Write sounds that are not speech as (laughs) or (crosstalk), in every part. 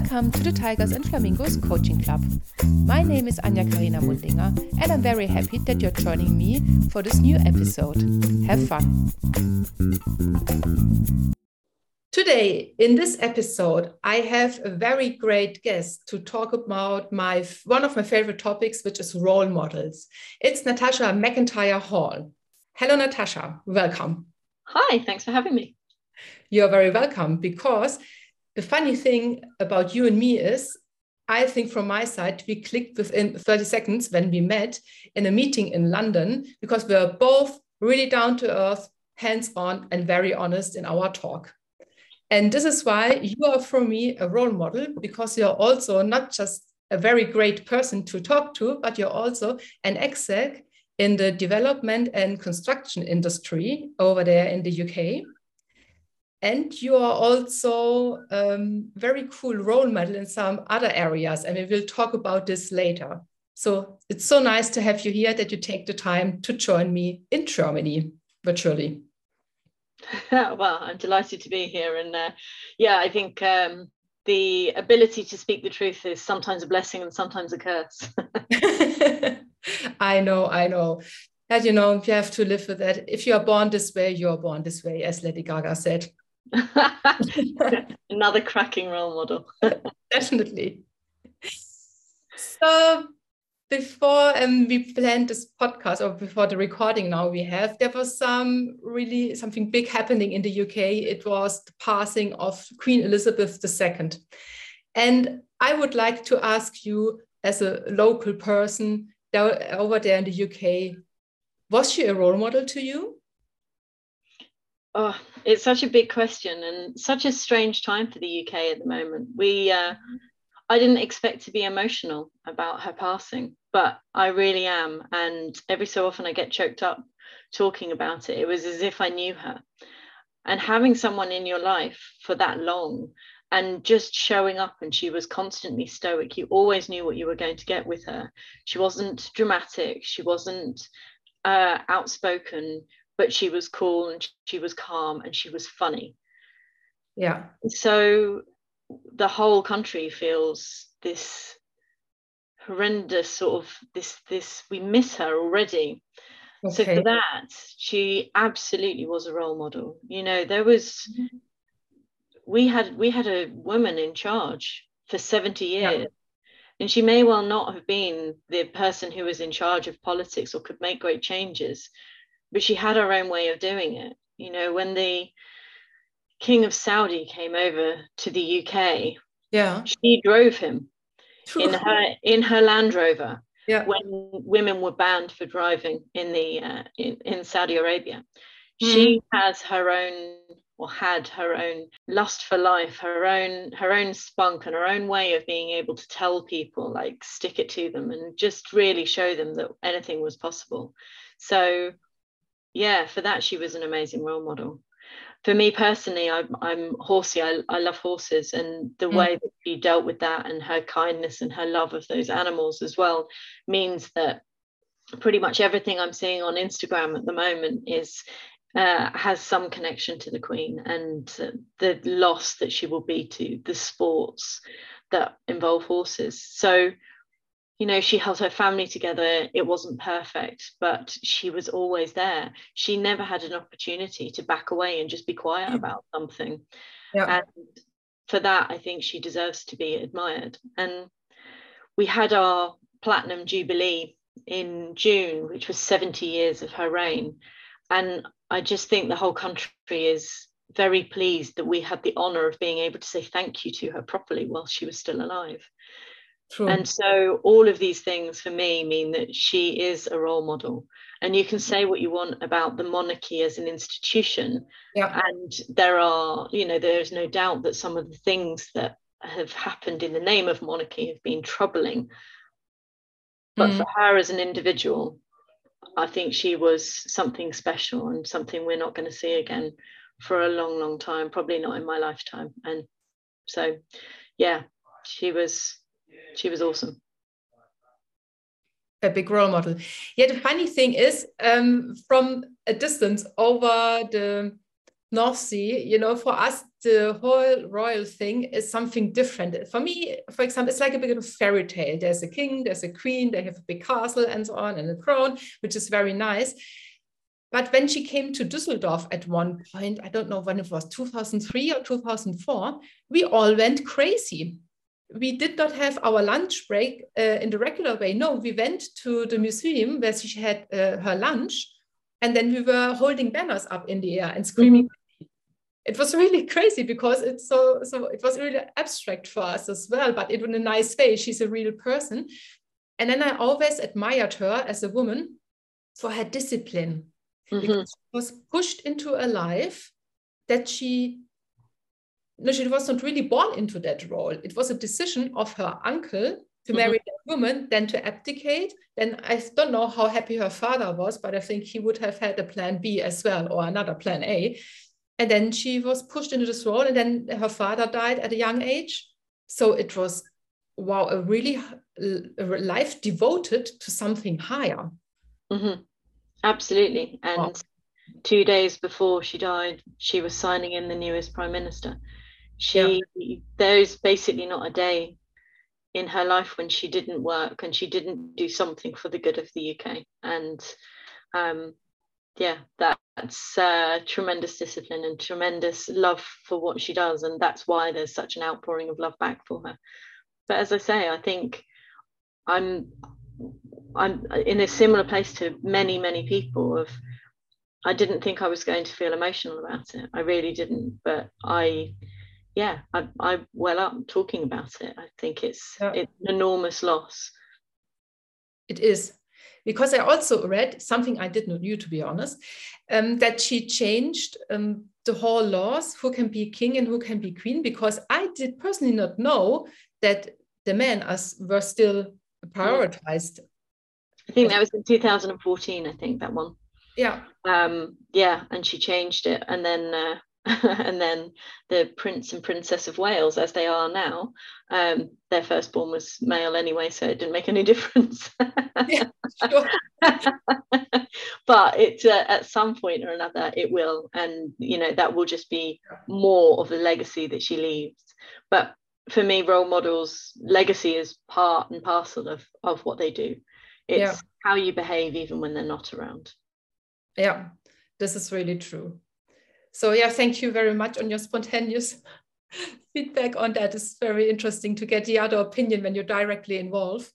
Welcome to the Tigers and Flamingos Coaching Club. My name is Anja Karina Mundinger, and I'm very happy that you're joining me for this new episode. Have fun! Today, in this episode, I have a very great guest to talk about my one of my favorite topics, which is role models. It's Natasha McIntyre Hall. Hello, Natasha. Welcome. Hi, thanks for having me. You're very welcome because the funny thing about you and me is, I think from my side, we clicked within 30 seconds when we met in a meeting in London because we are both really down to earth, hands on, and very honest in our talk. And this is why you are for me a role model because you're also not just a very great person to talk to, but you're also an exec in the development and construction industry over there in the UK. And you are also um, very cool role model in some other areas, and we will talk about this later. So it's so nice to have you here that you take the time to join me in Germany virtually. (laughs) well, I'm delighted to be here, and uh, yeah, I think um, the ability to speak the truth is sometimes a blessing and sometimes a curse. (laughs) (laughs) I know, I know. As you know, you have to live with that. If you are born this way, you are born this way, as Lady Gaga said. (laughs) Another cracking role model. (laughs) Definitely. So before um, we planned this podcast or before the recording now we have, there was some really something big happening in the UK. It was the passing of Queen Elizabeth II. And I would like to ask you as a local person over there in the UK, was she a role model to you? Oh, it's such a big question and such a strange time for the UK at the moment. We, uh, I didn't expect to be emotional about her passing, but I really am. And every so often I get choked up talking about it. It was as if I knew her. And having someone in your life for that long and just showing up, and she was constantly stoic. You always knew what you were going to get with her. She wasn't dramatic, she wasn't uh, outspoken but she was cool and she was calm and she was funny. Yeah. So the whole country feels this horrendous sort of this this we miss her already. Okay. So for that, she absolutely was a role model. You know, there was we had we had a woman in charge for 70 years. Yeah. And she may well not have been the person who was in charge of politics or could make great changes, but she had her own way of doing it. You know, when the King of Saudi came over to the UK, yeah, she drove him in her in her Land Rover. Yeah. When women were banned for driving in the uh, in, in Saudi Arabia, mm. she has her own or had her own lust for life, her own her own spunk and her own way of being able to tell people, like stick it to them and just really show them that anything was possible. So yeah, for that, she was an amazing role model. For me personally, I'm, I'm horsey. I, I love horses, and the mm. way that she dealt with that and her kindness and her love of those animals as well means that pretty much everything I'm seeing on Instagram at the moment is uh, has some connection to the Queen and uh, the loss that she will be to the sports that involve horses. So you know, she held her family together. It wasn't perfect, but she was always there. She never had an opportunity to back away and just be quiet mm. about something. Yeah. And for that, I think she deserves to be admired. And we had our platinum jubilee in June, which was 70 years of her reign. And I just think the whole country is very pleased that we had the honor of being able to say thank you to her properly while she was still alive. True. And so all of these things for me mean that she is a role model. And you can say what you want about the monarchy as an institution. Yeah. And there are, you know, there's no doubt that some of the things that have happened in the name of monarchy have been troubling. But mm. for her as an individual, I think she was something special and something we're not going to see again for a long, long time, probably not in my lifetime. And so, yeah, she was she was awesome a big role model. Yeah, the funny thing is, um, from a distance over the North Sea, you know, for us, the whole royal thing is something different. For me, for example, it's like a bit of a fairy tale. There's a king, there's a queen, they have a big castle and so on, and a crown, which is very nice. But when she came to Düsseldorf at one point, I don't know when it was 2003 or 2004, we all went crazy. We did not have our lunch break uh, in the regular way. No, we went to the museum where she had uh, her lunch, and then we were holding banners up in the air and screaming. Mm-hmm it was really crazy because it's so so it was really abstract for us as well but it in a nice way. She's a real person. And then i always admired her as a woman for her discipline. Mm-hmm. because she was pushed into a life that she she was not really born into that role. It was a decision of her uncle to marry mm-hmm. that woman then to abdicate. Then i don't know how happy her father was but i think he would have had a plan b as well or another plan a. And then she was pushed into this role and then her father died at a young age. So it was wow a really a life devoted to something higher. Mm-hmm. absolutely. And wow. two days before she died she was signing in the newest prime minister she there's basically not a day in her life when she didn't work and she didn't do something for the good of the uk and um, yeah that's uh, tremendous discipline and tremendous love for what she does. And that's why there's such an outpouring of love back for her. But as i say i think i'm i'm in a similar place to many many people of i didn't think i was going to feel emotional about it. I really didn't. But i yeah i, I well up talking about it i think it's yeah. it's an enormous loss it is because I also read something I did not knew, to be honest, um, that she changed um, the whole laws who can be king and who can be queen, because I did personally not know that the men as were still prioritized. I think that was in 2014, I think that one. Yeah. Um, yeah, and she changed it. And then uh, (laughs) and then the Prince and Princess of Wales, as they are now, um, their firstborn was male anyway, so it didn't make any (laughs) difference. yeah, (laughs) but it uh, at some point or another it will, and you know that will just be more of the legacy that she leaves. But for me, role models legacy is part and parcel of of what they do. It's yeah. how you behave even when they're not around. Yeah, this is really true. So yeah, thank you very much on your spontaneous (laughs) feedback on that. It's very interesting to get the other opinion when you're directly involved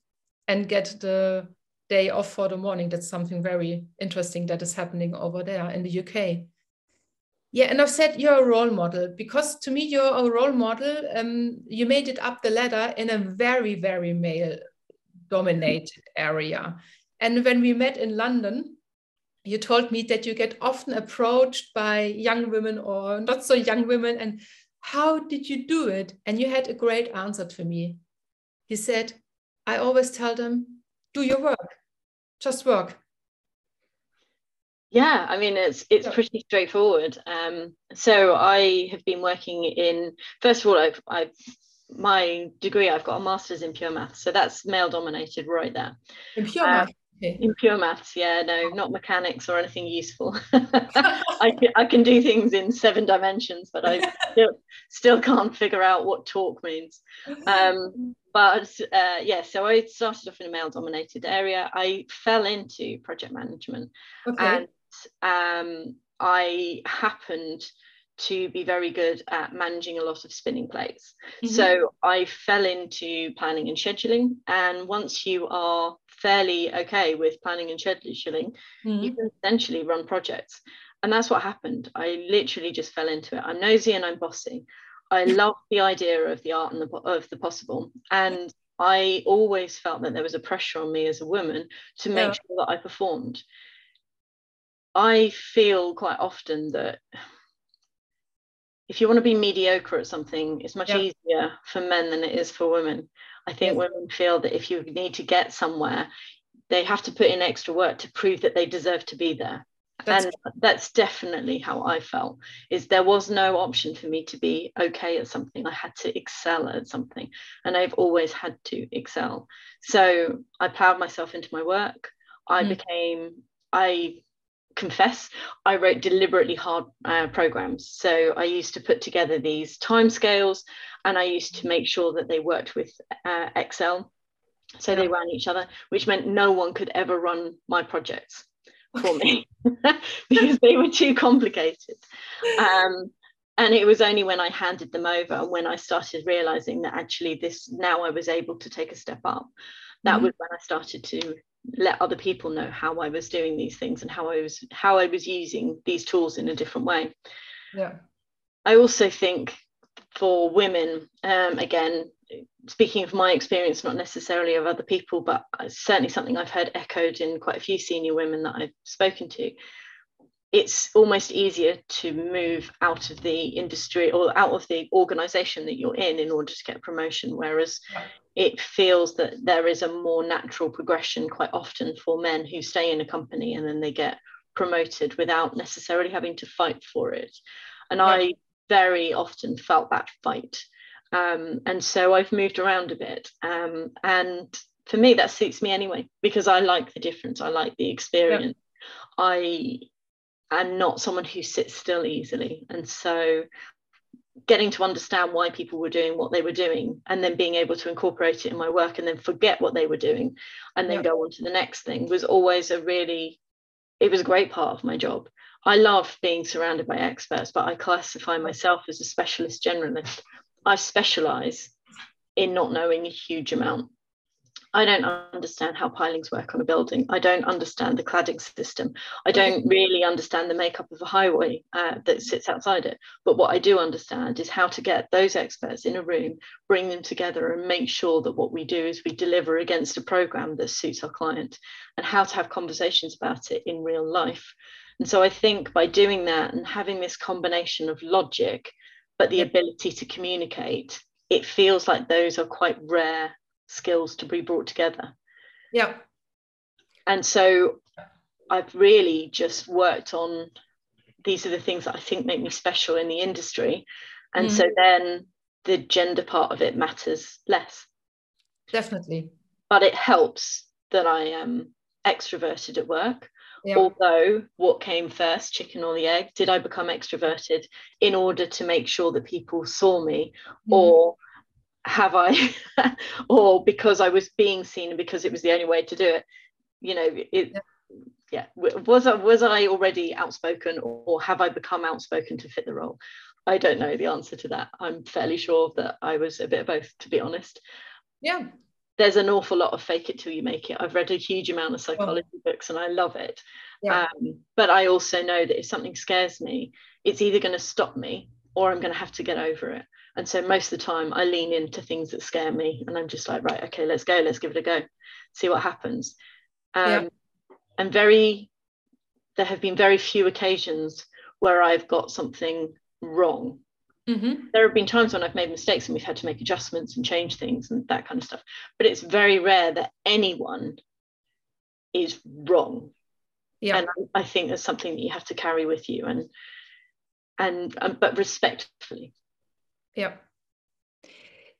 and get the day off for the morning. That's something very interesting that is happening over there in the UK. Yeah, and I've said you're a role model because to me you're a role model. Um, you made it up the ladder in a very, very male dominated area. And when we met in London, you told me that you get often approached by young women or not so young women and how did you do it? And you had a great answer to me. He said i always tell them do your work. Just work. Yeah i mean it's it's pretty straightforward. Um, so i have been working in first of all i've i've my degree i've got a master's in pure maths. So that's male dominated right there. In pure uh, in pure maths, yeah, no, not mechanics or anything useful. (laughs) I, can, I can do things in seven dimensions, but I still, still can't figure out what torque means. Um, but uh, yeah, so I started off in a male dominated area. I fell into project management okay. and um, I happened to be very good at managing a lot of spinning plates. Mm-hmm. So I fell into planning and scheduling. And once you are fairly okay with planning and scheduling, mm-hmm. you can essentially run projects. And that's what happened. I literally just fell into it. I'm nosy and I'm bossy. I love the idea of the art and the, of the possible. And I always felt that there was a pressure on me as a woman to make yeah. sure that I performed. I feel quite often that if you want to be mediocre at something, it's much easier for men than it is for women. I think women feel that if you need to get somewhere, they have to put in extra work to prove that they deserve to be there. That's and that's definitely how I felt. Is there was no option for me to be okay at something. I had to excel at something, and I've always had to excel. So I plowed myself into my work. I mm. became I confess I wrote deliberately hard uh, programs. So I used to put together these timescales and I used to make sure that they worked with uh, Excel. So yeah. they ran each other, which meant no one could ever run my projects for me (laughs) because they were too complicated. Um, and it was only when I handed them over and when I started realizing that actually this now I was able to take a step up. That mm-hmm. was when I started to let other people know how I was doing these things and how I was how I was using these tools in a different way. Yeah. I also think for women, um, again, speaking of my experience, not necessarily of other people, but certainly something I've heard echoed in quite a few senior women that I've spoken to. It's almost easier to move out of the industry or out of the organization that you're in in order to get promotion. Whereas it feels that there is a more natural progression quite often for men who stay in a company and then they get promoted without necessarily having to fight for it. And yeah. I very often felt that fight. Um, and so I've moved around a bit. Um, and for me, that suits me anyway, because I like the difference. I like the experience. Yeah. I am not someone who sits still easily. And so getting to understand why people were doing what they were doing and then being able to incorporate it in my work and then forget what they were doing and then yeah. go on to the next thing was always a really it was a great part of my job. I love being surrounded by experts but i classify myself as a specialist generalist. I specialize in not knowing a huge amount I don't understand how pilings work on a building. I don't understand the cladding system. I don't really understand the makeup of a highway uh, that sits outside it. But what I do understand is how to get those experts in a room, bring them together, and make sure that what we do is we deliver against a program that suits our client and how to have conversations about it in real life. And so I think by doing that and having this combination of logic, but the ability to communicate, it feels like those are quite rare skills to be brought together. Yeah. And so I've really just worked on these are the things that I think make me special in the industry. And mm. so then the gender part of it matters less. Definitely. But it helps that I am extroverted at work. Yeah. Although, what came first, chicken or the egg? Did I become extroverted in order to make sure that people saw me, mm. or have I, (laughs) or because I was being seen and because it was the only way to do it, you know, it, yeah. yeah. Was I was I already outspoken, or, have I become outspoken to fit the role? I don't know the answer to that. I'm fairly sure that I was a bit of both, to be honest. Yeah. There's an awful lot of fake it till you make it. I've read a huge amount of psychology books and I love it. Yeah. Um, but I also know that if something scares me, it's either going to stop me or I'm going to have to get over it. And so most of the time I lean into things that scare me and I'm just like, right, okay, let's go, let's give it a go, see what happens. Um, yeah. And very, there have been very few occasions where I've got something wrong. Mm-hmm. There have been times when I've made mistakes and we've had to make adjustments and change things and that kind of stuff. But it's very rare that anyone is wrong. Yeah. And I, think there's something that you have to carry with you and and um, but respectfully yeah.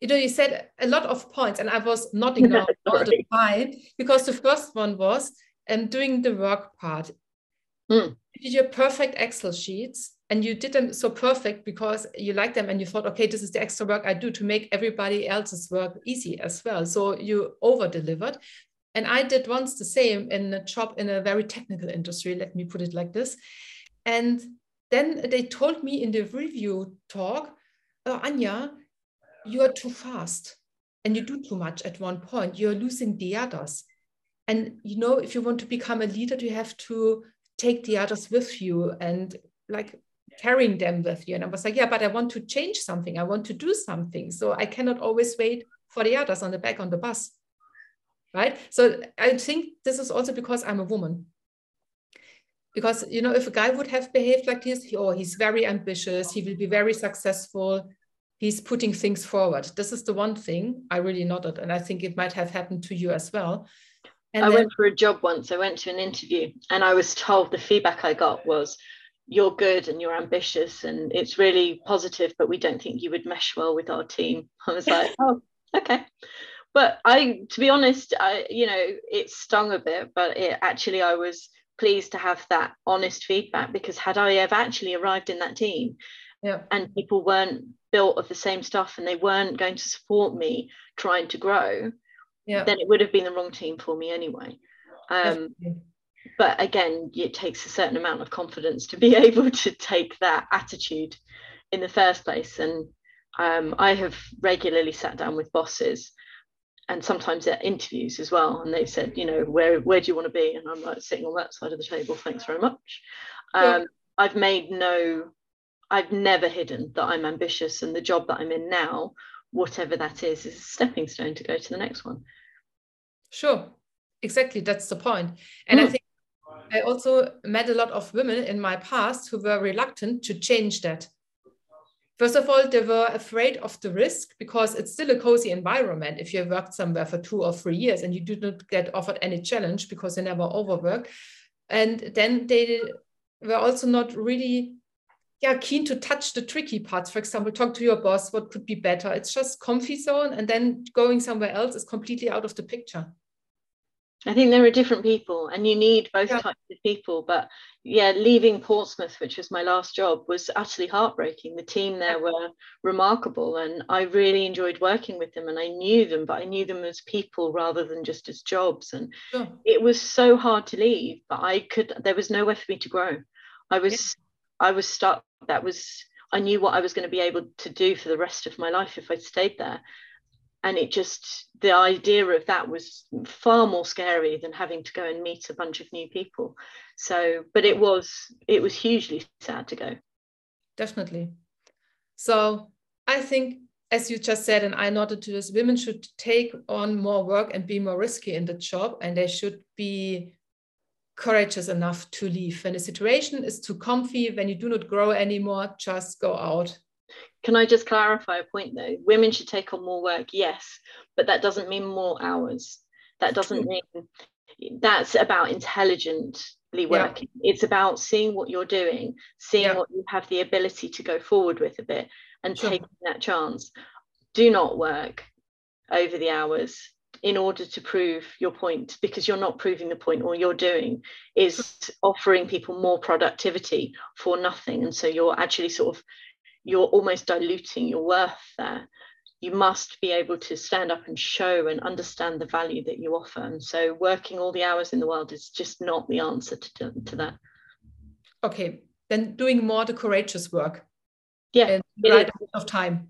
You know, you said a lot of points, and I was nodding (laughs) all the time because the first one was um, doing the work part. Mm. You did your perfect Excel sheets, and you did them so perfect because you liked them and you thought, okay, this is the extra work I do to make everybody else's work easy as well. So you over delivered. And I did once the same in a job in a very technical industry, let me put it like this. And then they told me in the review talk, oh, Anja, you are too fast and you do too much at one point. You're losing the others. And you know, if you want to become a leader, you have to take the others with you and like carrying them with you. And I was like, yeah, but I want to change something. I want to do something. So I cannot always wait for the others on the back on the bus. Right. So I think this is also because I'm a woman because you know if a guy would have behaved like this oh he's very ambitious he will be very successful he's putting things forward. This is the one thing i really nodded and i think it might have happened to you as well. And i then, went for a job once i went to an interview and i was told the feedback i got was you're good and you're ambitious and it's really positive but we don't think you would mesh well with our team. (laughs) I was like (laughs) oh okay. But i to be honest i you know it stung a bit but it actually i was pleased to have that honest feedback because had I have actually arrived in that team yeah. and people weren't built of the same stuff and they weren't going to support me trying to grow, yeah. then it would have been the wrong team for me anyway. Um, but again, it takes a certain amount of confidence to be (laughs) able to take that attitude in the first place. And um, I have regularly sat down with bosses and sometimes at interviews as well. And they've said, you know, where where do you want to be? And I'm like sitting on that side of the table. Thanks very much. Um, yeah. I've made no, I've never hidden that I'm ambitious, and the job that I'm in now, whatever that is, is a stepping stone to go to the next one. Sure, exactly. That's the point. And mm. I think I also met a lot of women in my past who were reluctant to change that. First of all, they were afraid of the risk because it's still a cozy environment. If you worked somewhere for two or three years and you do not get offered any challenge because they never overwork, and then they were also not really yeah keen to touch the tricky parts for example talk to your boss what could be better it's just comfy zone and then going somewhere else is completely out of the picture I think there are different people and you need both yeah. types of people. But yeah, leaving Portsmouth, which was my last job, was utterly heartbreaking. The team there were remarkable and I really enjoyed working with them and I knew them, but I knew them as people rather than just as jobs. And sure. it was so hard to leave, but I could, there was nowhere for me to grow. I was, yeah. I was stuck. That was, I knew what I was going to be able to do for the rest of my life if I stayed there and it just the idea of that was far more scary than having to go and meet a bunch of new people. So but it was it was hugely sad to go. Definitely. So i think as you just said and i nodded to this women should take on more work and be more risky in the job and they should be courageous enough to leave. When the situation is too comfy when you do not grow anymore just go out can I just clarify a point though? Women should take on more work, yes, but that doesn't mean more hours. That doesn't mm. mean that's about intelligently working. Yeah. It's about seeing what you're doing, seeing yeah. what you have the ability to go forward with a bit and sure. taking that chance. Do not work over the hours in order to prove your point because you're not proving the point all you're doing is offering people more productivity for nothing and so you're actually sort of you're almost diluting your worth there. You must be able to stand up and show and understand the value that you offer. And so working all the hours in the world is just not the answer to, to that. Okay then doing more the courageous work. Yeah right of time.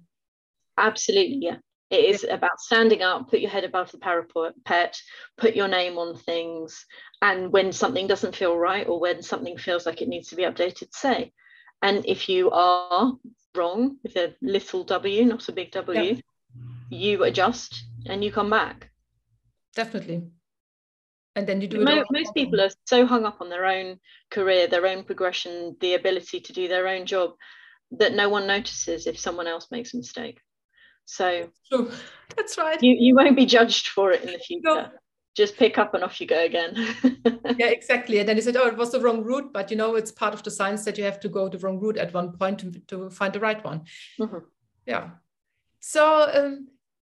Absolutely yeah. It is about standing up put your head above the parapet put your name on things. And when something doesn't feel right or when something feels like it needs to be updated say. And if you are wrong with a little w, not a big W, yeah. you adjust and you come back. Definitely. And then you do most, most people are so hung up on their own career, their own progression, the ability to do their own job that no one notices if someone else makes a mistake. So True. (laughs) that's right. You, you won't be judged for it in the future. No just pick up and off you go again. (laughs) yeah, exactly. And then he said, oh, it was the wrong route, but you know, it's part of the science that you have to go the wrong route at one point to, to find the right one. Mm-hmm. Yeah. So um,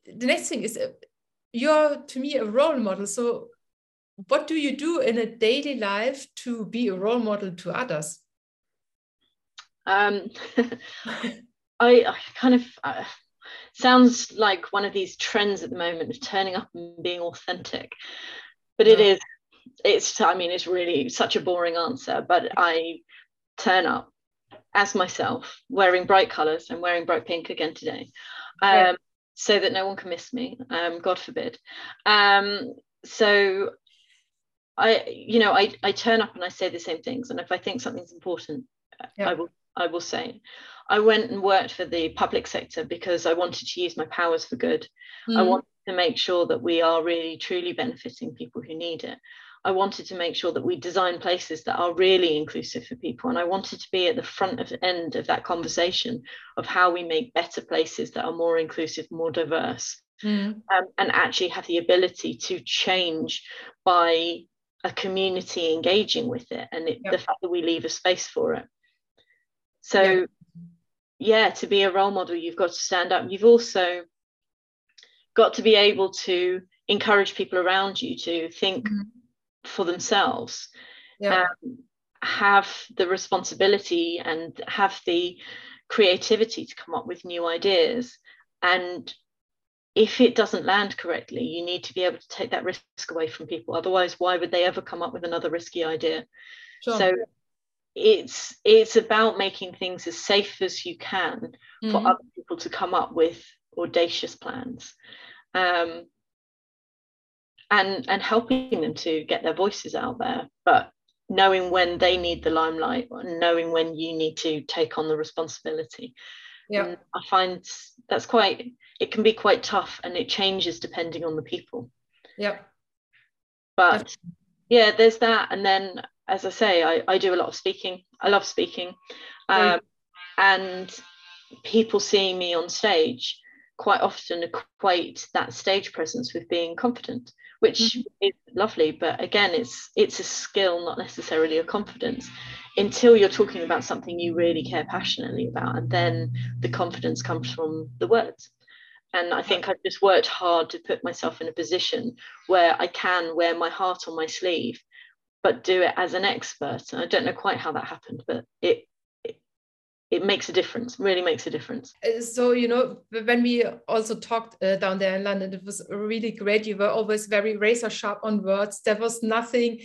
the next thing is uh, you're to me a role model. So what do you do in a daily life to be a role model to others? Um, (laughs) I, I, kind of, uh, sounds like one of these trends at the moment of turning up and being authentic but it is it's i mean it's really such a boring answer but i turn up as myself wearing bright colors i'm wearing bright pink again today um, so that no one can miss me um, god forbid. Um, so i you know I, I turn up and i say the same things and if i think something's important yeah. i will i will say I went and worked for the public sector because I wanted to use my powers for good. Mm. I wanted to make sure that we are really truly benefiting people who need it. I wanted to make sure that we design places that are really inclusive for people. And I wanted to be at the front of the end of that conversation of how we make better places that are more inclusive, more diverse, mm. um, and actually have the ability to change by a community engaging with it and it, yep. the fact that we leave a space for it. So yep yeah, to be a role model, you've got to stand up. You've also got to be able to encourage people around you to think mm-hmm. for themselves. yeah. um, have the responsibility and have the creativity to come up with new ideas and if it doesn't land correctly you need to be able to take that risk away from people otherwise why would they ever come up with another risky idea sure. so it's it's about making things as safe as you can mm-hmm. for other people to come up with audacious plans. Um, and and helping them to get their voices out there but knowing when they need the limelight and knowing when you need to take on the responsibility. Yeah. And i find that's quite it can be quite tough and it changes depending on the people. Yeah. But yeah there's that. And then as i say i, I do a lot of speaking. I love speaking. Um, and people seeing me on stage quite often equate that stage presence with being confident which mm-hmm. is lovely. But again it's it's a skill not necessarily a confidence. Until you're talking about something you really care passionately about and then the confidence comes from the words. And i think i've just worked hard to put myself in a position where i can wear my heart on my sleeve but do it as an expert. And i don't know quite how that happened but it it makes a difference really makes a difference. Uh, so you know when we also talked uh, down there in london it was really great. You were always very razor sharp on words. There was nothing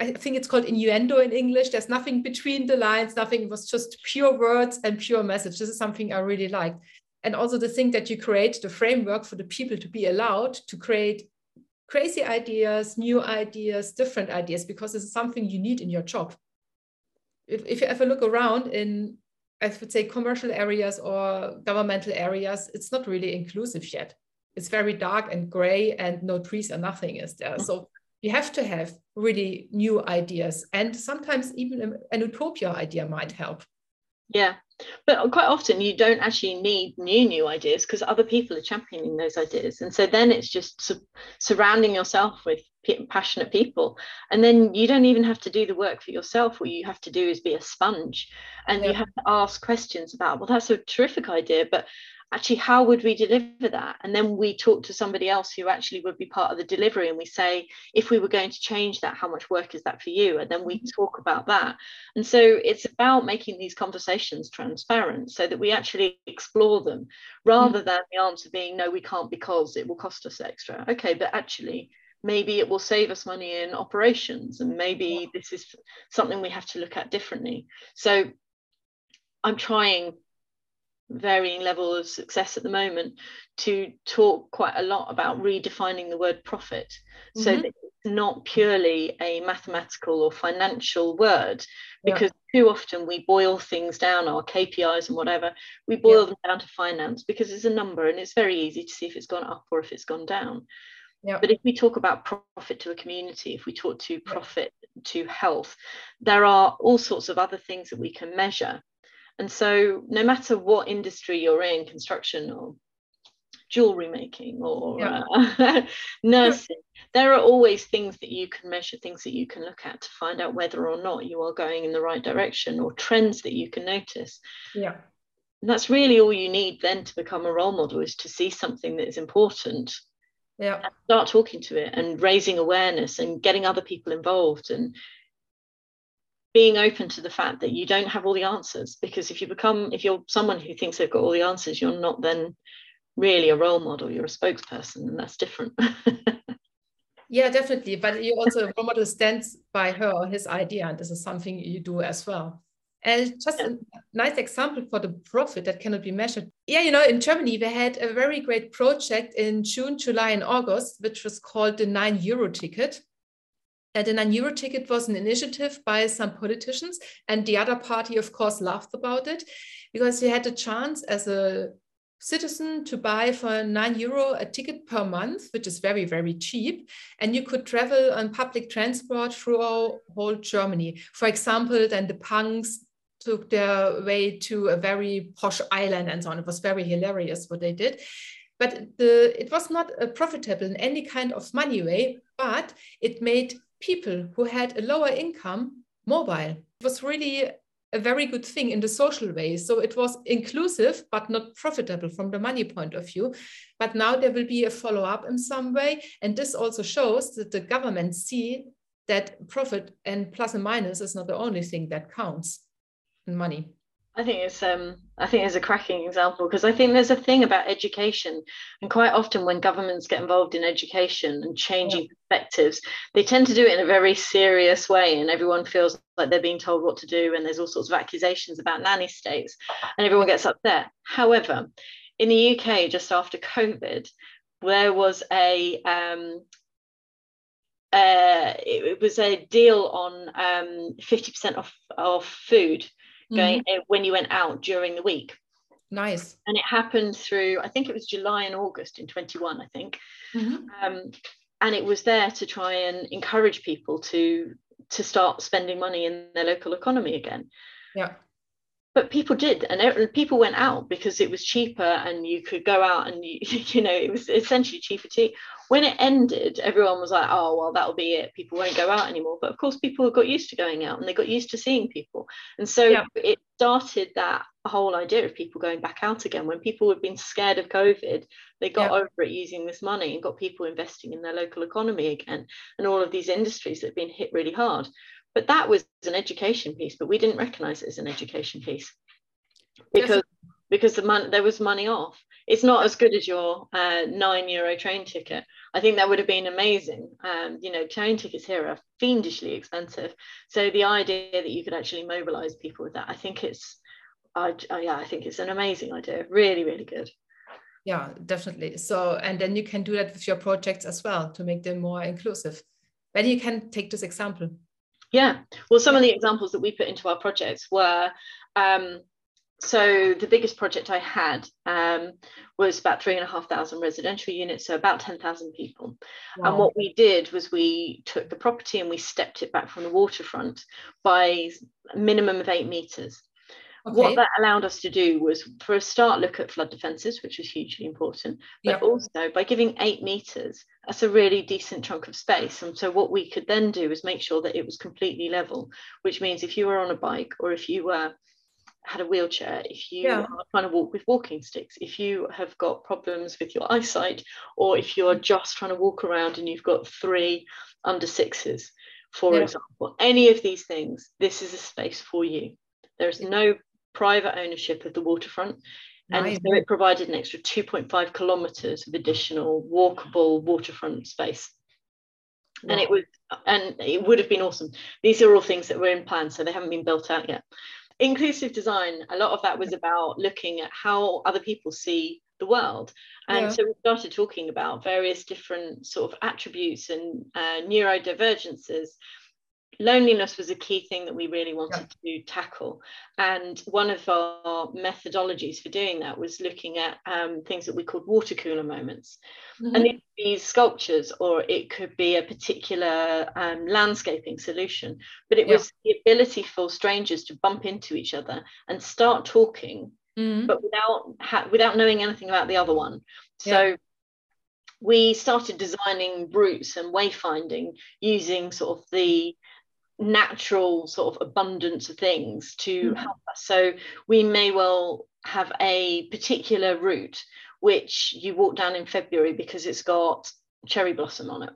i think it's called innuendo in english. There's nothing between the lines. Nothing. It was just pure words and pure message this is something i really liked. And also the thing that you create the framework for the people to be allowed to create crazy ideas new ideas different ideas because it's something you need in your job if, if you ever look around in, I would say, commercial areas or governmental areas, it's not really inclusive yet. It's very dark and gray, and no trees and nothing is there. So you have to have really new ideas, and sometimes even an utopia idea might help. Yeah, but quite often you don't actually need new new ideas because other people are championing those ideas. And so then it's just su- surrounding yourself with passionate people. And then you don't even have to do the work for yourself. What you have to do is be a sponge. And yeah. you have to ask questions about well that's a terrific idea but actually how would we deliver that? And then we talk to somebody else who actually would be part of the delivery and we say if we were going to change that how much work is that for you? And then we mm-hmm. talk about that. And so it's about making these conversations transparent so that we actually explore them rather mm-hmm. than the answer being no we can't because it will cost us extra. Okay but actually maybe it will save us money in operations and maybe this is something we have to look at differently so i'm trying varying level of success at the moment to talk quite a lot about redefining the word profit mm-hmm. so that it's not purely a mathematical or financial word because yeah. too often we boil things down our KPIs and whatever we boil yeah. them down to finance because it's a number and it's very easy to see if it's gone up or if it's gone down yeah. But if we talk about profit to a community, if we talk to profit to health, there are all sorts of other things that we can measure and so, no matter what industry you're in, construction or jewelry making or yeah. uh, (laughs) nursing, there are always things that you can measure, things that you can look at to find out whether or not you are going in the right direction or trends that you can notice. Yeah. And that's really all you need then to become a role model is to see something that is important. Yeah. start talking to it and raising awareness and getting other people involved and being open to the fact that you don't have all the answers because if you become if you're someone who thinks they've got all the answers you're not then really a role model you're a spokesperson and that's different (laughs) yeah definitely but you also a role model stands by her or his idea and this is something you do as well and just a nice example for the profit that cannot be measured. Yeah, you know, in Germany, we had a very great project in June, July, and August, which was called the nine euro ticket. And the nine euro ticket was an initiative by some politicians, and the other party, of course, laughed about it because you had a chance as a citizen to buy for nine euro a ticket per month, which is very, very cheap. And you could travel on public transport throughout whole Germany. For example, then the punks took their way to a very posh island and so on. It was very hilarious what they did. But the, it was not profitable in any kind of money way, but it made people who had a lower income mobile. It was really a very good thing in the social way. So it was inclusive, but not profitable from the money point of view. But now there will be a follow up in some way. And this also shows that the government see that profit and plus and minus is not the only thing that counts in money. I think it's um I think it's a cracking example because I think there's a thing about education and quite often when governments get involved in education and changing yeah. perspectives they tend to do it in a very serious way and everyone feels like they're being told what to do and there's all sorts of accusations about nanny states and everyone gets upset however in the UK just after covid there was a um, uh, it, it, was a deal on um, 50% off of food going mm-hmm. when you went out during the week. Nice. And it happened through, I think it was July and August in 21, I think. Mm-hmm. Um, and it was there to try and encourage people to to start spending money in their local economy again. Yeah but people did and people went out because it was cheaper and you could go out and you, (laughs) you know it was essentially cheaper to when it ended everyone was like oh well that'll be it. People won't go out anymore. But of course people got used to going out and they got used to seeing people. And so yeah. it started that whole idea of people going back out again. When people had been scared of covid they got yeah. over it using this money and got people investing in their local economy again and all of these industries that had been hit really hard but that was an education piece, but we didn't recognize it as an education piece because yes. because the money there was money off. It's not as good as your uh, nine euro train ticket. I think that would have been amazing. Um, you know, train tickets here are fiendishly expensive. So the idea that you could actually mobilize people with that, I think it's, uh, yeah, I think it's an amazing idea. Really, really good yeah definitely so and then you can do that with your projects as well to make them more inclusive then you can take this example yeah. Well, some of the examples that we put into our projects were um, so the biggest project I had um, was about three and a half thousand residential units, so about 10,000 people. Wow. And what we did was we took the property and we stepped it back from the waterfront by a minimum of eight meters. Okay. What that allowed us to do was, for a start, look at flood defences, which was hugely important, but yep. also by giving eight metres, that's a really decent chunk of space. And so, what we could then do is make sure that it was completely level, which means if you were on a bike or if you were had a wheelchair, if you yeah. are trying to walk with walking sticks, if you have got problems with your eyesight, or if you are just trying to walk around and you've got three under sixes, for yeah. example, any of these things, this is a space for you. There's no private ownership of the waterfront. And right. so it provided an extra 2.5 kilometres of additional walkable waterfront space. Wow. And it was, and it would have been awesome. These are all things that were in plan, so they haven't been built out yet. Inclusive design, a lot of that was about looking at how other people see the world. And yeah. so we started talking about various different sort of attributes and uh, neurodivergences loneliness was a key thing that we really wanted yeah. to tackle. And one of our methodologies for doing that was looking at um, things that we called water cooler moments. Mm-hmm. And these sculptures, or it could be a particular um, landscaping solution. But it yeah. was the ability for strangers to bump into each other and start talking, mm-hmm. but without ha- without knowing anything about the other one. So yeah we started designing routes and wayfinding using sort of the natural sort of abundance of things to mm-hmm. help us. So we may well have a particular route which you walk down in February because it's got cherry blossom on it.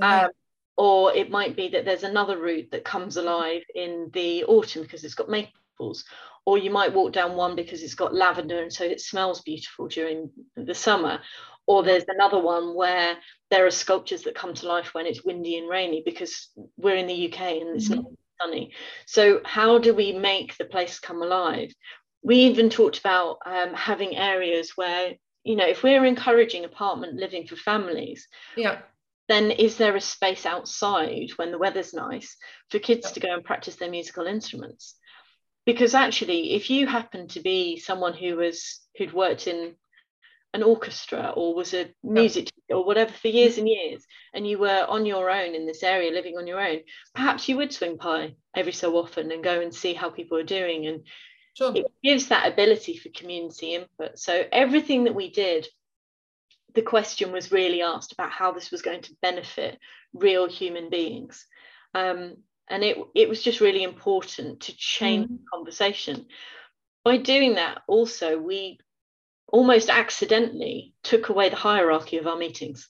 Um, or it might be that there's another route that comes alive in the autumn because it's got maples. Or you might walk down one because it's got lavender and so it smells beautiful during the summer or there's another one where there are sculptures that come to life when it's windy and rainy because we're in the UK and it's mm-hmm. not sunny. So how do we make the place come alive? We even talked about um, having areas where you know if we're encouraging apartment living for families, yeah. Then is there a space outside when the weather's nice for kids to go and practice their musical instruments? Because actually, if you happen to be someone who was who'd worked in an orchestra or was a music or whatever for years and years and you were on your own in this area living on your own perhaps you would swing by every so often and go and see how people are doing and sure. it gives that ability for community input. So everything that we did the question was really asked about how this was going to benefit real human beings. Um, and it, it was just really important to change mm. the conversation. By doing that also we almost accidentally took away the hierarchy of our meetings.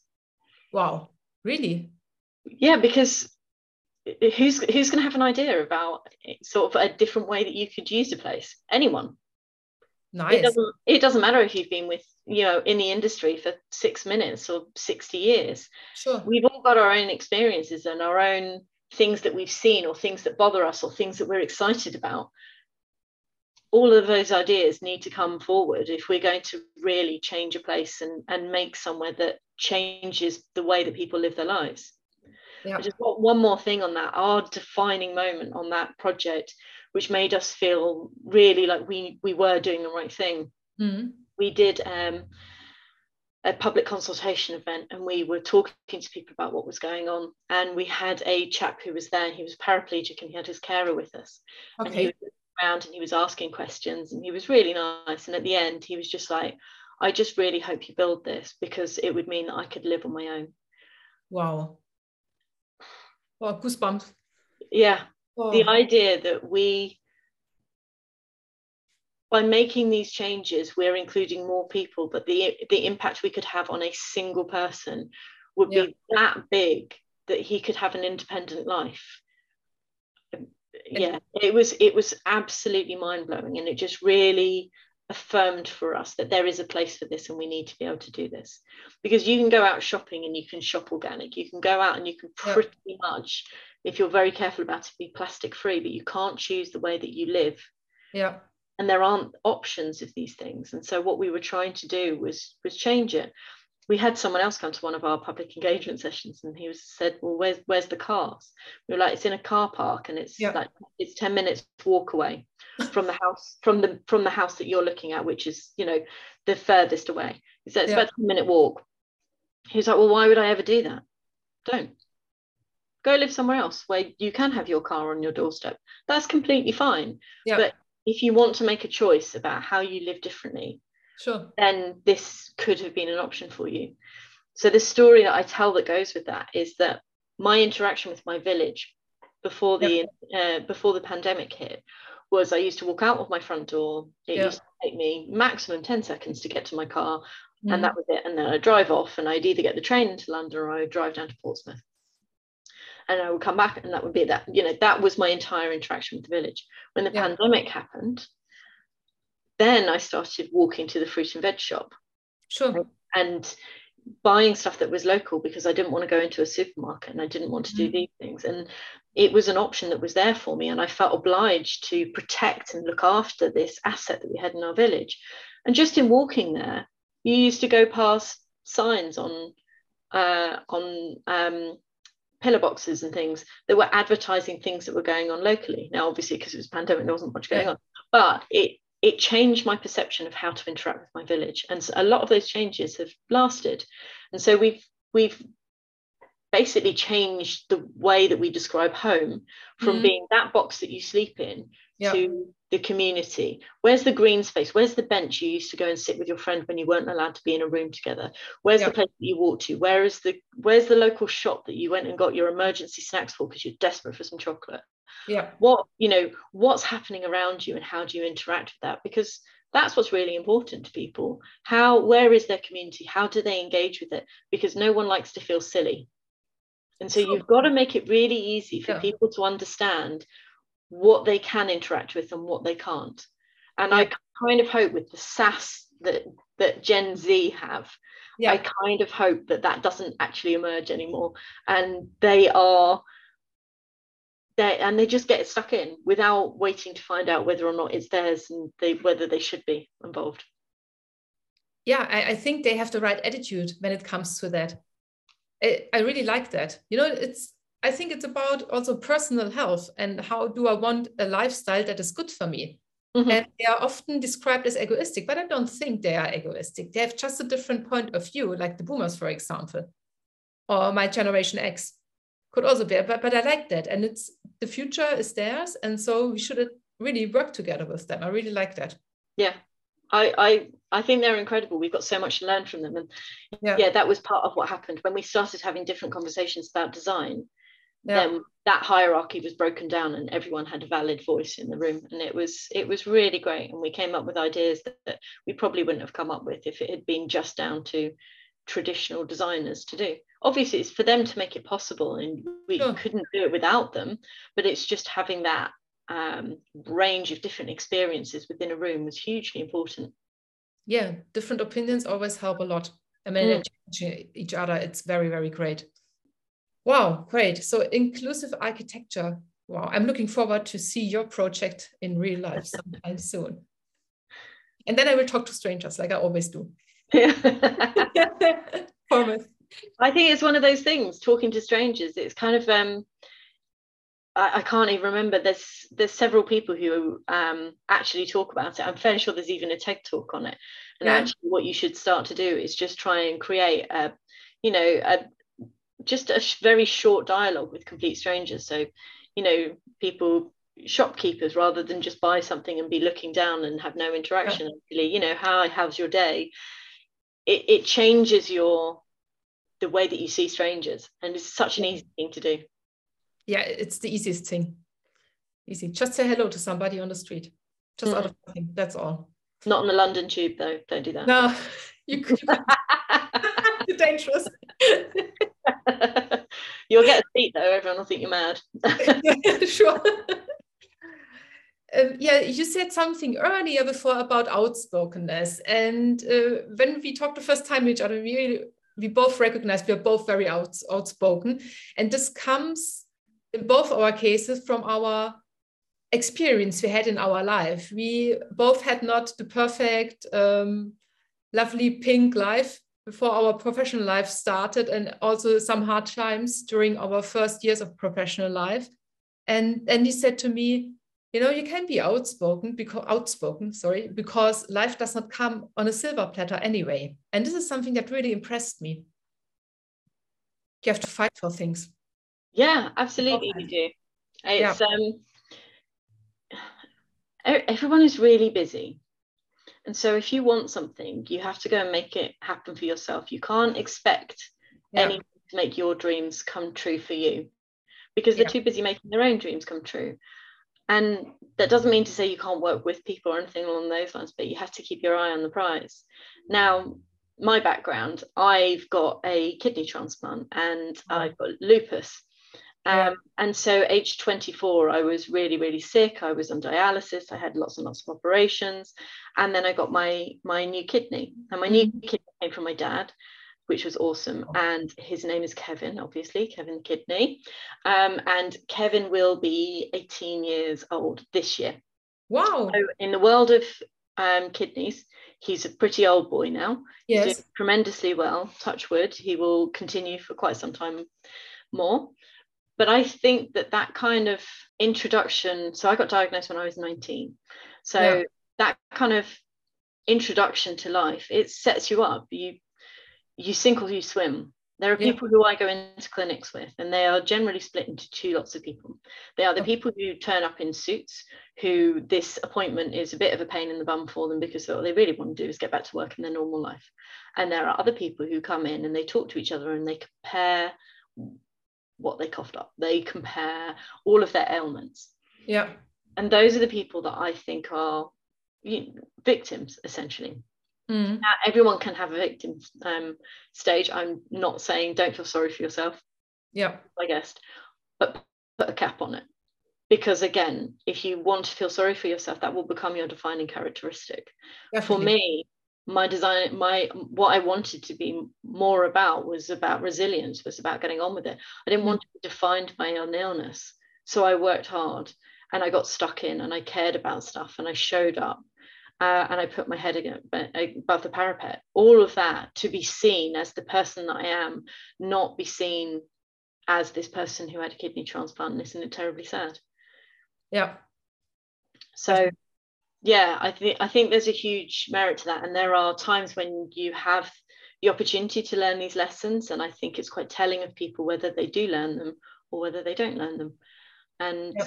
Wow, really? Yeah, because who's who's going to have an idea about sort of a different way that you could use a place? Anyone. Nice. it doesn't it doesn't matter if you've been with you know in the industry for six minutes or 60 years. Sure. We've all got our own experiences and our own things that we've seen or things that bother us or things that we're excited about all of those ideas need to come forward if we're going to really change a place and, and make somewhere that changes the way that people live their lives yeah. I just want one more thing on that. Our defining moment on that project, which made us feel really like we we were doing the right thing. Mm-hmm. We did um, a public consultation event, and we were talking to people about what was going on. And we had a chap who was there. He was paraplegic, and he had his carer with us. Okay. And he was around, and he was asking questions, and he was really nice. And at the end, he was just like, "I just really hope you build this because it would mean that I could live on my own." Wow Oh, goosebumps. Yeah. Oh. The idea that we, by making these changes, we're including more people, but the the impact we could have on a single person would yeah. be that big that he could have an independent life. Yeah, it was it was absolutely mind blowing, and it just really affirmed for us that there is a place for this and we need to be able to do this. Because you can go out shopping and you can shop organic. You can go out and you can pretty yeah. much if you're very careful about it be plastic free but you can't choose the way that you live. Yeah. And there aren't options of these things. And so what we were trying to do was was change it we had someone else come to one of our public engagement sessions and he was said well where's where's the cars? We were like it's in a car park and it's yeah. like it's 10 minutes walk away from the house from the from the house that you're looking at which is you know the furthest away. He said it's yeah. about a minute walk. He was like well why would i ever do that? Don't. Go live somewhere else where you can have your car on your doorstep. That's completely fine. Yeah. but if you want to make a choice about how you live differently sure then this could have been an option for you so the story that i tell that goes with that is that my interaction with my village before the uh, before the pandemic hit was I used to walk out of my front door. It used to take me maximum 10 seconds to get to my car, mm. and that was it. And then I'd drive off, and I'd either get the train into London or I would drive down to Portsmouth. And I would come back, and that would be that. You know, that was my entire interaction with the village. When the pandemic happened, then I started walking to the fruit and veg shop. Sure. And buying stuff that was local because I didn't want to go into a supermarket and I didn't want to do mm. these things. And it was an option that was there for me. And I felt obliged to protect and look after this asset that we had in our village. And just in walking there, you used to go past signs on uh, on um, pillar boxes and things that were advertising things that were going on locally. Now, obviously, because it was pandemic, there wasn't much going on, but it it changed my perception of how to interact with my village. And a lot of those changes have lasted. And so we've we've basically changed the way that we describe home from mm. being that box that you sleep in yep. to the community. Where's the green space? Where's the bench you used to go and sit with your friend when you weren't allowed to be in a room together? Where's yep. the place that you walk to? Where is the where's the local shop that you went and got your emergency snacks for because you're desperate for some chocolate yeah. What you know what's happening around you and how do you interact with that? Because that's what's really important to people. How where is their community? How do they engage with it? Because no one likes to feel silly. And so you've got to make it really easy for yeah. people to understand what they can interact with and what they can't. And yeah. i kind of hope with the sass that that gen z have yeah. i kind of hope that that doesn't actually emerge anymore. And they are they and they just get stuck in without waiting to find out whether or not it's theirs and they whether they should be involved. Yeah I, I think they have the right attitude when it comes to that. I, I really like that. You know it's i think it's about also personal health and how do i want a lifestyle that is good for me. Mm-hmm. and they are often described as egoistic but i don't think they are egoistic. They have just a different point of view like the boomers for example or my generation x could also be but, but i like that. And it's the future is theirs and so we should really work together with them i really like that yeah I, I I think they're incredible. We've got so much to learn from them, and yeah. yeah, that was part of what happened when we started having different conversations about design. Yeah. Then that hierarchy was broken down, and everyone had a valid voice in the room, and it was it was really great. And we came up with ideas that, that we probably wouldn't have come up with if it had been just down to traditional designers to do. Obviously it's for them to make it possible and we sure. couldn't do it without them but it's just having that um, range of different experiences within a room was hugely important. Yeah different opinions always help a lot. I mean mm. each other it's very very great. Wow great. So inclusive architecture. Wow i'm looking forward to see your project in real life (laughs) sometime soon. And then i will talk to strangers like i always do. Yeah. (laughs) (laughs) promise I think it's one of those things. Talking to strangers, it's kind of um, I, I can't even remember. There's there's several people who um, actually talk about it. I'm fairly sure there's even a TED talk on it. And yeah. actually, what you should start to do is just try and create a, you know, a just a very short dialogue with complete strangers. So, you know, people shopkeepers rather than just buy something and be looking down and have no interaction yeah. you know how how's your day it, it changes your the way that you see strangers and it's such an easy thing to do. Yeah it's the easiest thing. Easy. Just say hello to somebody on the street. Just mm. out of nothing that's all. Not on the london tube though. Don't do that. No (laughs) you could. (laughs) (laughs) Dangerous. You'll get a seat though. Everyone will think you're mad. Sure. Um, yeah, you said something earlier before about outspokenness, and uh, when we talked the first time each other, we we both recognize we are both very out, outspoken. And this comes in both our cases from our experience we had in our life. We both had not the perfect, um, lovely pink life before our professional life started, and also some hard times during our first years of professional life. And he said to me, you know you can be outspoken because outspoken sorry because life does not come on a silver platter anyway. And this is something that really impressed me. You have to fight for things. Yeah absolutely you do. It's yeah. um everyone is really busy. And so if you want something you have to go and make it happen for yourself. You can't expect yeah. anyone to make your dreams come true for you because they're yeah. too busy making their own dreams come true and that doesn't mean to say you can't work with people or anything along those lines, but you have to keep your eye on the prize. Now, my background, I've got a kidney transplant and I've got lupus. Um, and so, age 24, I was really, really sick. I was on dialysis. I had lots and lots of operations, and then I got my my new kidney. And my new mm-hmm. kidney came from my dad, which was awesome. Oh. And his name is Kevin, obviously, Kevin Kidney. Um, and Kevin will be 18 years old this year. Wow. So in the world of um, kidneys, he's a pretty old boy now. Yes. He's doing tremendously well, touch wood. He will continue for quite some time more. But I think that that kind of introduction, so I got diagnosed when I was 19. So yeah. that kind of introduction to life, it sets you up. You you sink or you swim. There are people yeah. who I go into clinics with, and they are generally split into two lots of people. They are the people who turn up in suits, who this appointment is a bit of a pain in the bum for them because all they really want to do is get back to work in their normal life. And there are other people who come in and they talk to each other and they compare what they coughed up, they compare all of their ailments. Yeah. And those are the people that I think are victims, essentially. Mm. everyone can have a victim um, stage. I'm not saying don't feel sorry for yourself. Yeah. I guess, but put a cap on it. Because again, if you want to feel sorry for yourself, that will become your defining characteristic. Definitely. For me, my design, my what I wanted to be more about was about resilience, was about getting on with it. I didn't mm. want to be defined by an illness. So I worked hard and I got stuck in and I cared about stuff and I showed up uh, and I put my head above the parapet. All of that to be seen as the person that I am, not be seen as this person who had a kidney transplant. And Isn't it terribly sad? Yeah. So, yeah, I think I think there's a huge merit to that, and there are times when you have the opportunity to learn these lessons, and I think it's quite telling of people whether they do learn them or whether they don't learn them. And yeah,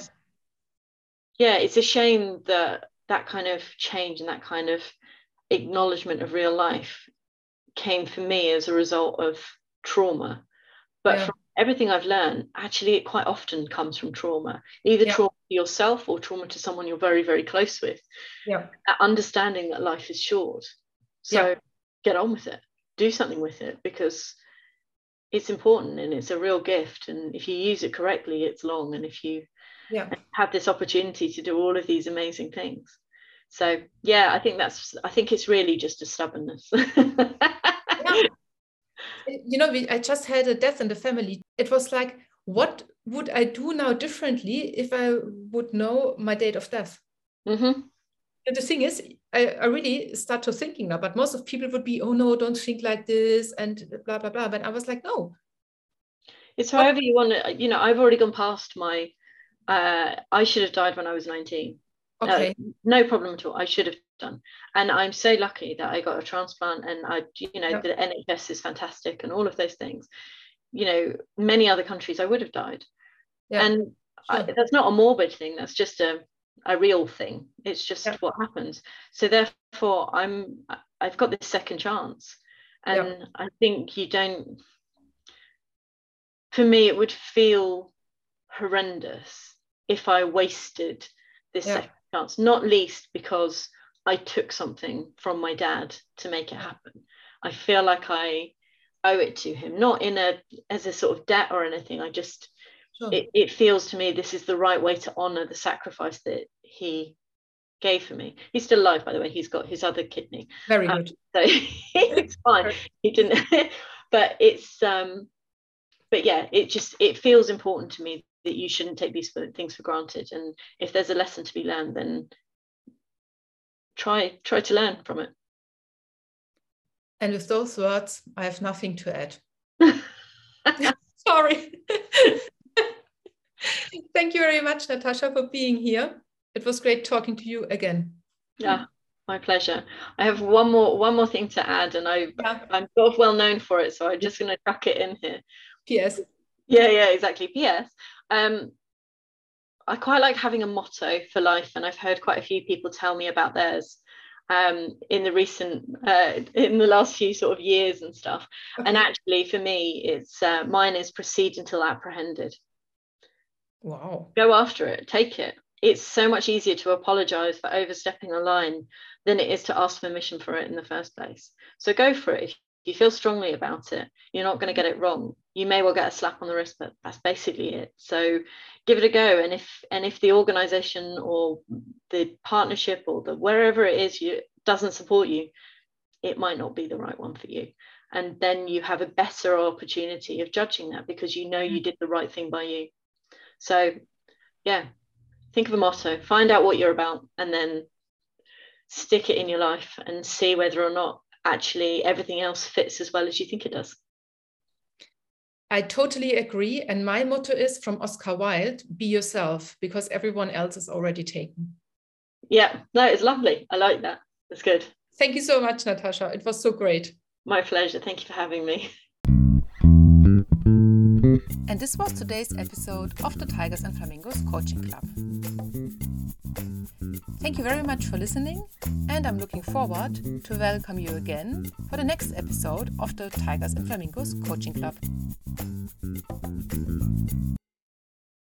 yeah it's a shame that that kind of change and that kind of acknowledgement of real life came for me as a result of trauma. But yeah. from everything I've learned, actually, it quite often comes from trauma, either yeah. trauma to yourself or trauma to someone you're very, very close with. Yeah. That understanding that life is short. So yeah. get on with it, do something with it because it's important and it's a real gift and if you use it correctly it's long and if you yeah. have this opportunity to do all of these amazing things so yeah i think that's i think it's really just a stubbornness (laughs) yeah. you know we, i just had a death in the family it was like what would i do now differently if i would know my date of death mm-hmm. And the thing is I, I really start to thinking now but most of people would be oh no don't think like this and blah blah blah but i was like no it's however you want to you know i've already gone past my uh, i should have died when i was 19 okay. uh, no problem at all. I should have done. And i'm so lucky that i got a transplant and i you know yeah. the nhs is fantastic and all of those things. You know many other countries i would have died. Yeah. and sure. I, that's not a morbid thing that's just a a real thing. It's just yeah. what happens. So therefore i'm i've got this second chance. And i think you don't for me it would feel horrendous if i wasted this yeah. second chance not least because i took something from my dad to make it happen i feel like i owe it to him not in a as a sort of debt or anything i just Sure. It, it feels to me this is the right way to honor the sacrifice that he gave for me. He's still alive, by the way. He's got his other kidney. Very um, good. So (laughs) it's fine. He didn't, (laughs) but it's um, but yeah, it just it feels important to me that you shouldn't take these things for granted. And if there's a lesson to be learned, then try try to learn from it. And with those words, I have nothing to add. (laughs) (laughs) Sorry. (laughs) Thank you very much, Natasha, for being here. It was great talking to you again. Yeah, my pleasure. I have one more one more thing to add, and I yeah. I'm sort of well known for it, so I'm just going to chuck it in here. P.S. Yeah, yeah, exactly. P.S. Um, I quite like having a motto for life, and I've heard quite a few people tell me about theirs um, in the recent uh, in the last few sort of years and stuff. And (laughs) actually, for me, it's uh, mine is proceed until apprehended. Wow. Go after it, take it. It's so much easier to apologize for overstepping a line than it is to ask permission for it in the first place. So go for it. If you feel strongly about it, you're not going to get it wrong. You may well get a slap on the wrist, but that's basically it. So give it a go. And if and if the organization or the partnership or the wherever it is you doesn't support you, it might not be the right one for you. And then you have a better opportunity of judging that because you know you mm. did the right thing by you. So, yeah, think of a motto, find out what you're about, and then stick it in your life and see whether or not actually everything else fits as well as you think it does. I totally agree. And my motto is from Oscar Wilde be yourself because everyone else is already taken. Yeah, no, it's lovely. I like that. That's good. Thank you so much, Natasha. It was so great. My pleasure. Thank you for having me. And this was today's episode of the Tigers and Flamingos Coaching Club. Thank you very much for listening, and I'm looking forward to welcome you again for the next episode of the Tigers and Flamingos Coaching Club.